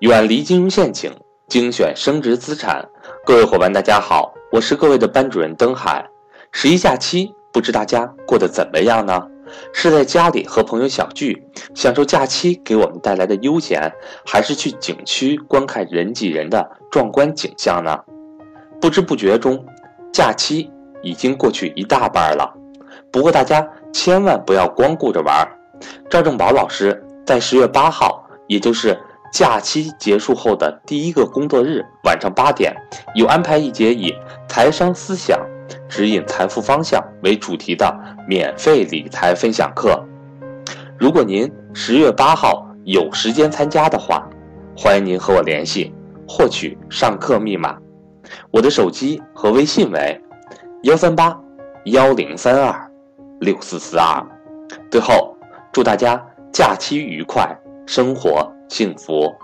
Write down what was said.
远离金融陷阱，精选升值资产。各位伙伴，大家好，我是各位的班主任登海。十一假期，不知大家过得怎么样呢？是在家里和朋友小聚，享受假期给我们带来的悠闲，还是去景区观看人挤人的壮观景象呢？不知不觉中，假期已经过去一大半了。不过大家千万不要光顾着玩。赵正宝老师在十月八号，也就是假期结束后的第一个工作日晚上八点，有安排一节以“财商思想指引财富方向”为主题的免费理财分享课。如果您十月八号有时间参加的话，欢迎您和我联系，获取上课密码。我的手机和微信为幺三八幺零三二六四四二。最后，祝大家假期愉快！生活幸福。